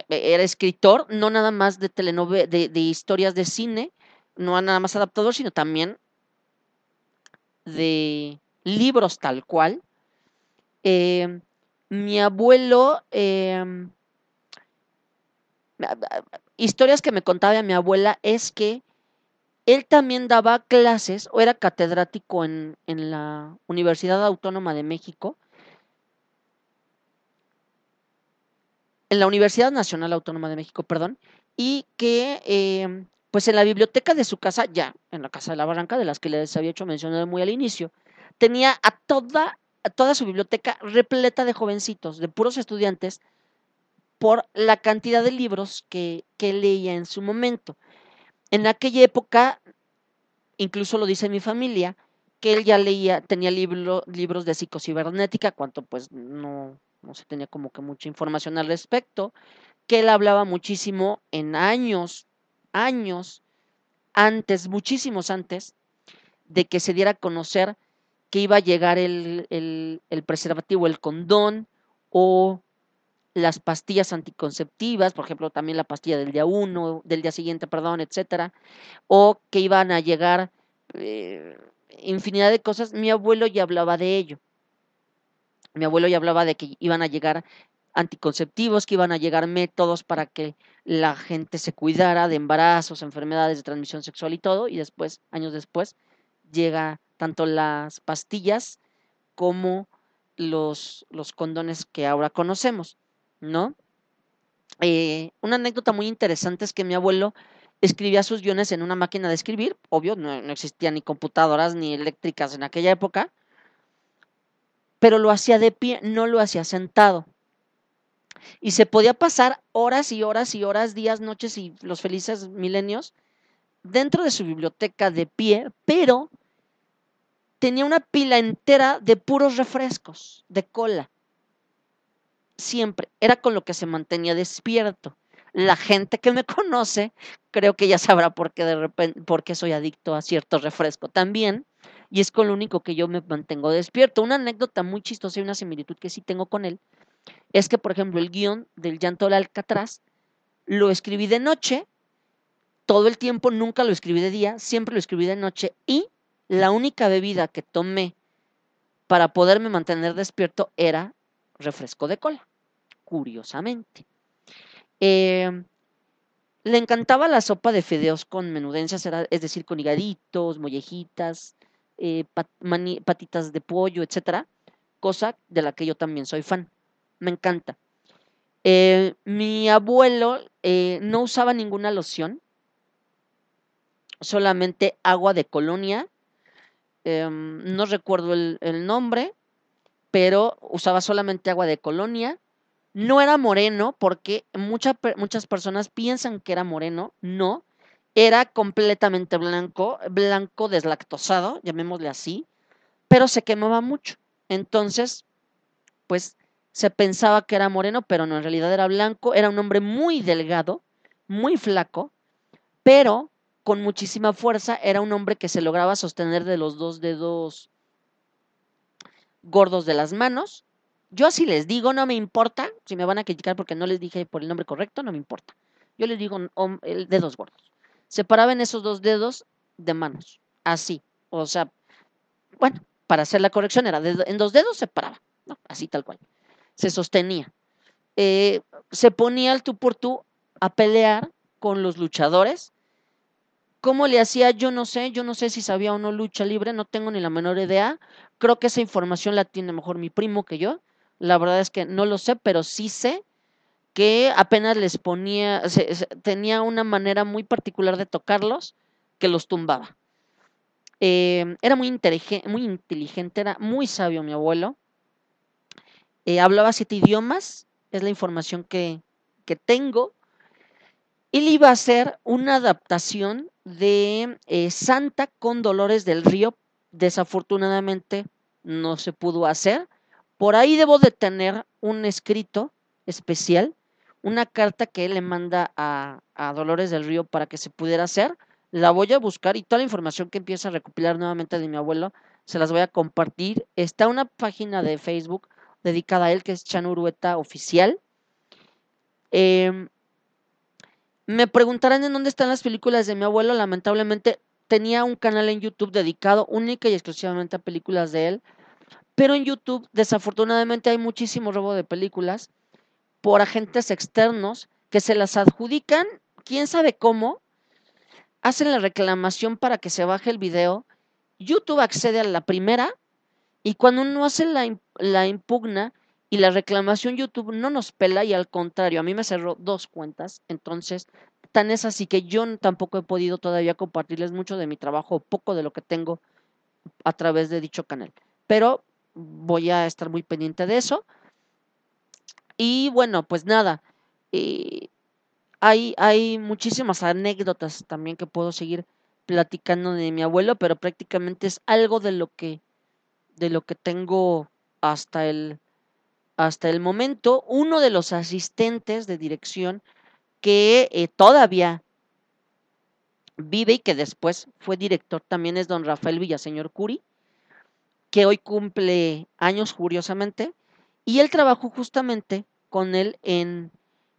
Speaker 1: era escritor, no nada más de telenovelas, de, de, historias de cine, no nada más adaptador, sino también de libros tal cual. Em, mi abuelo, em, historias que me contaba mi abuela es que él también daba clases o era catedrático en, en la Universidad Autónoma de México, en la Universidad Nacional Autónoma de México, perdón, y que em, pues en la biblioteca de su casa, ya en la Casa de la Barranca, de las que les había hecho mención muy al inicio, tenía a toda, a toda su biblioteca repleta de jovencitos, de puros estudiantes, por la cantidad de libros que, que leía en su momento. En aquella época, incluso lo dice mi familia, que él ya leía, tenía libros de psicocibernética, cuanto pues no, no se tenía como que mucha información al respecto, que él hablaba muchísimo en años, años antes, muchísimos antes de que se diera a conocer que iba a llegar el, el, el preservativo, el condón o las pastillas anticonceptivas, por ejemplo, también la pastilla del día uno, del día siguiente, perdón, etcétera, o que iban a llegar eh, infinidad de cosas. Mi abuelo ya hablaba de ello. Mi abuelo ya hablaba de que iban a llegar anticonceptivos, que iban a llegar métodos para que la gente se cuidara de embarazos, enfermedades de transmisión sexual y todo, y después, años después, llega tanto las pastillas como los, los condones que ahora conocemos. ¿No? Eh, una anécdota muy interesante es que mi abuelo escribía sus guiones en una máquina de escribir, obvio, no, existían ni computadoras ni eléctricas en aquella época, pero lo hacía de pie, no lo hacía sentado. Y se podía pasar horas y horas y horas, días, noches y los felices milenios dentro de su biblioteca de pie, pero tenía una pila entera de puros refrescos, de cola siempre, era con lo que se mantenía despierto. La gente que me *laughs* conoce creo que ya sabrá por qué de repente, por qué soy adicto a cierto refresco también, y es con lo único que yo me mantengo despierto. Una anécdota muy chistosa y una similitud que sí tengo con él es que, por ejemplo, el guion del llanto del Alcatraz lo escribí de noche, todo el tiempo nunca lo escribí de día, siempre lo escribí de noche y la única bebida que tomé para poderme mantener despierto era refresco de cola curiosamente. Eh, le encantaba la sopa de fideos con menudencias, es decir, con higaditos, mollejitas, eh, patitas de pollo, etcétera, cosa de la que yo también soy fan. Me encanta. Eh, mi abuelo eh, no usaba ninguna loción, solamente agua de colonia. Em, no recuerdo el nombre, pero usaba solamente agua de colonia no era moreno porque muchas personas piensan que era moreno, no, era completamente blanco, blanco deslactosado, llamémosle así, pero se quemaba mucho. Entonces, pues se pensaba que era moreno, pero no, en realidad era blanco, era un hombre muy delgado, muy flaco, pero con muchísima fuerza, era un hombre que se lograba sostener de los dos dedos gordos de las manos yo así les digo, no me importa, si me van a criticar porque no les dije por el nombre correcto, no me importa. Yo les digo el dedos gordos. Separaban esos dos dedos de manos, así. O sea, bueno, para hacer la corrección era en dos dedos se paraba, ¿no? así tal cual. Se sostenía. Eh, se ponía al tú por tú a pelear con los luchadores. ¿Cómo le hacía? Yo no sé, yo no sé si sabía o no lucha libre, no tengo ni la menor idea. Creo que esa información la tiene mejor mi primo que yo. La verdad es que no lo sé, pero sí sé que apenas les ponía, tenía una manera muy particular de tocarlos que los tumbaba. Em, era muy, muy inteligente, era muy sabio mi abuelo. Eh, hablaba siete idiomas, es la información que, que tengo. Él iba a hacer una adaptación de eh, Santa con Dolores del Río. Desafortunadamente no se pudo hacer por ahí debo de tener un escrito especial, una carta que él le manda a, Dolores del Río para que se pudiera hacer. La voy a buscar y toda la información que empieza a recopilar nuevamente de mi abuelo se las voy a compartir. Está una página de Facebook dedicada a él que es Chanurueta Oficial. Em, me preguntarán en dónde están las películas de mi abuelo. Lamentablemente tenía un canal en YouTube dedicado única y exclusivamente a películas de él. Pero en YouTube, desafortunadamente, hay muchísimo robo de películas por agentes externos que se las adjudican, quién sabe cómo, hacen la reclamación para que se baje el video. YouTube accede a la primera y cuando uno hace la, la impugna y la reclamación, YouTube no nos pela y al contrario, a mí me cerró dos cuentas. Entonces, tan es así que yo tampoco he podido todavía compartirles mucho de mi trabajo o poco de lo que tengo a través de dicho canal. Pero voy a estar muy pendiente de eso. Y bueno, pues nada, eh, hay, hay muchísimas anécdotas también que puedo seguir platicando de mi abuelo, pero prácticamente es algo de lo que, de lo que tengo hasta el, hasta el momento. Uno de los asistentes de dirección que eh, todavía vive y que después fue director también es don Rafael Villaseñor Curi que hoy cumple años curiosamente, y él trabajó justamente con él en,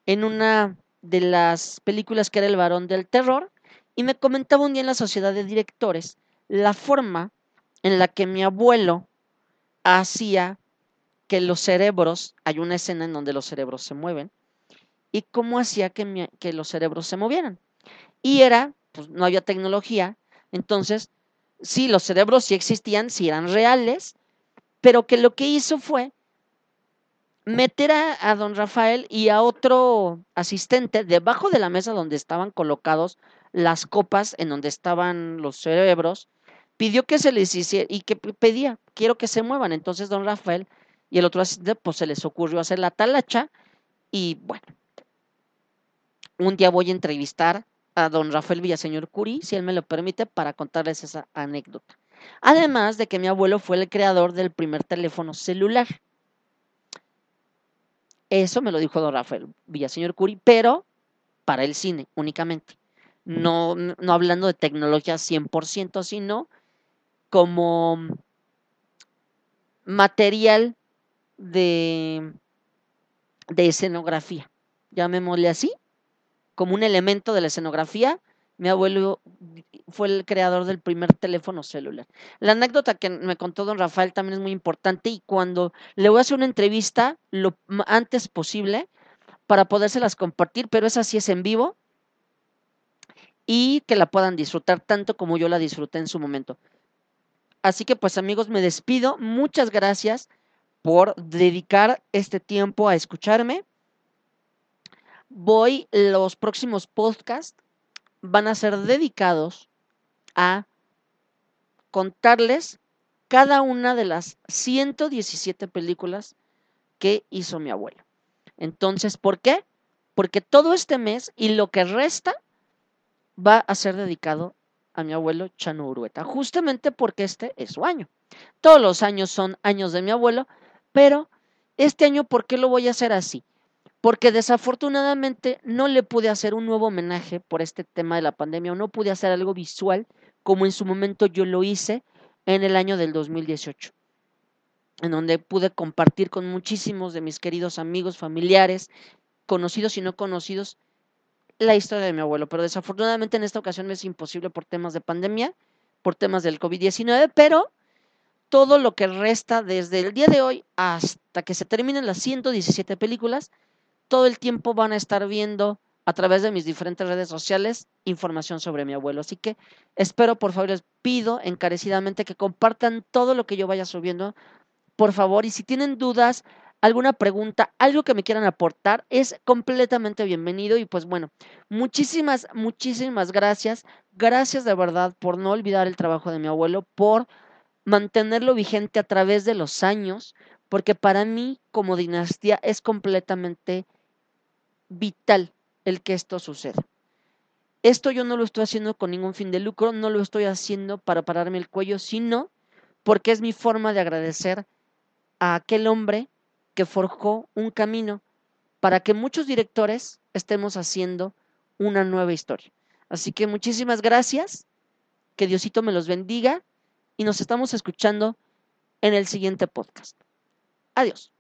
Speaker 1: en una de las películas que era El varón del terror, y me comentaba un día en la sociedad de directores la forma en la que mi abuelo hacía que los cerebros, hay una escena en donde los cerebros se mueven, y cómo hacía que, que los cerebros se movieran. Y era, pues no había tecnología, entonces sí, los cerebros sí existían, sí eran reales, pero que lo que hizo fue meter a, don Rafael y a otro asistente debajo de la mesa donde estaban colocados las copas en donde estaban los cerebros, pidió que se les hiciera y que pedía, quiero que se muevan. Entonces don Rafael y el otro asistente, pues se les ocurrió hacer la talacha y bueno, un día voy a entrevistar a don Rafael Villaseñor Curí, si él me lo permite, para contarles esa anécdota. Además de que mi abuelo fue el creador del primer teléfono celular. Eso me lo dijo don Rafael Villaseñor Curí, pero para el cine únicamente. No, no hablando de tecnología 100%, sino como material de, de escenografía, llamémosle así, como un elemento de la escenografía, mi abuelo fue el creador del primer teléfono celular. La anécdota que me contó don Rafael también es muy importante y cuando le voy a hacer una entrevista lo antes posible, para podérselas compartir, pero esa sí es en vivo y que la puedan disfrutar tanto como yo la disfruté en su momento. Así que pues amigos, me despido. Muchas gracias por dedicar este tiempo a escucharme. Voy, los próximos podcasts van a ser dedicados a contarles cada una de las 117 películas que hizo mi abuelo. Entonces, ¿por qué? Porque todo este mes y lo que resta va a ser dedicado a mi abuelo Chano Urueta, justamente porque este es su año. Todos los años son años de mi abuelo, pero este año, ¿por qué lo voy a hacer así? Porque desafortunadamente no le pude hacer un nuevo homenaje por este tema de la pandemia, o no pude hacer algo visual como en su momento yo lo hice en el año del 2018, en donde pude compartir con muchísimos de mis queridos amigos, familiares, conocidos y no conocidos, la historia de mi abuelo, pero desafortunadamente en esta ocasión me es imposible por temas de pandemia, por temas del COVID-19, pero todo lo que resta desde el día de hoy hasta que se terminen las 117 películas, todo el tiempo van a estar viendo a través de mis diferentes redes sociales información sobre mi abuelo. Así que espero, por favor, les pido encarecidamente que compartan todo lo que yo vaya subiendo, por favor, y si tienen dudas, alguna pregunta, algo que me quieran aportar, es completamente bienvenido. Y pues bueno, muchísimas, muchísimas gracias. Gracias de verdad por no olvidar el trabajo de mi abuelo, por mantenerlo vigente a través de los años, porque para mí como dinastía es completamente vital el que esto suceda. Esto yo no lo estoy haciendo con ningún fin de lucro, no lo estoy haciendo para pararme el cuello, sino porque es mi forma de agradecer a aquel hombre que forjó un camino para que muchos directores estemos haciendo una nueva historia. Así que muchísimas gracias, que Diosito me los bendiga y nos estamos escuchando en el siguiente podcast. Adiós.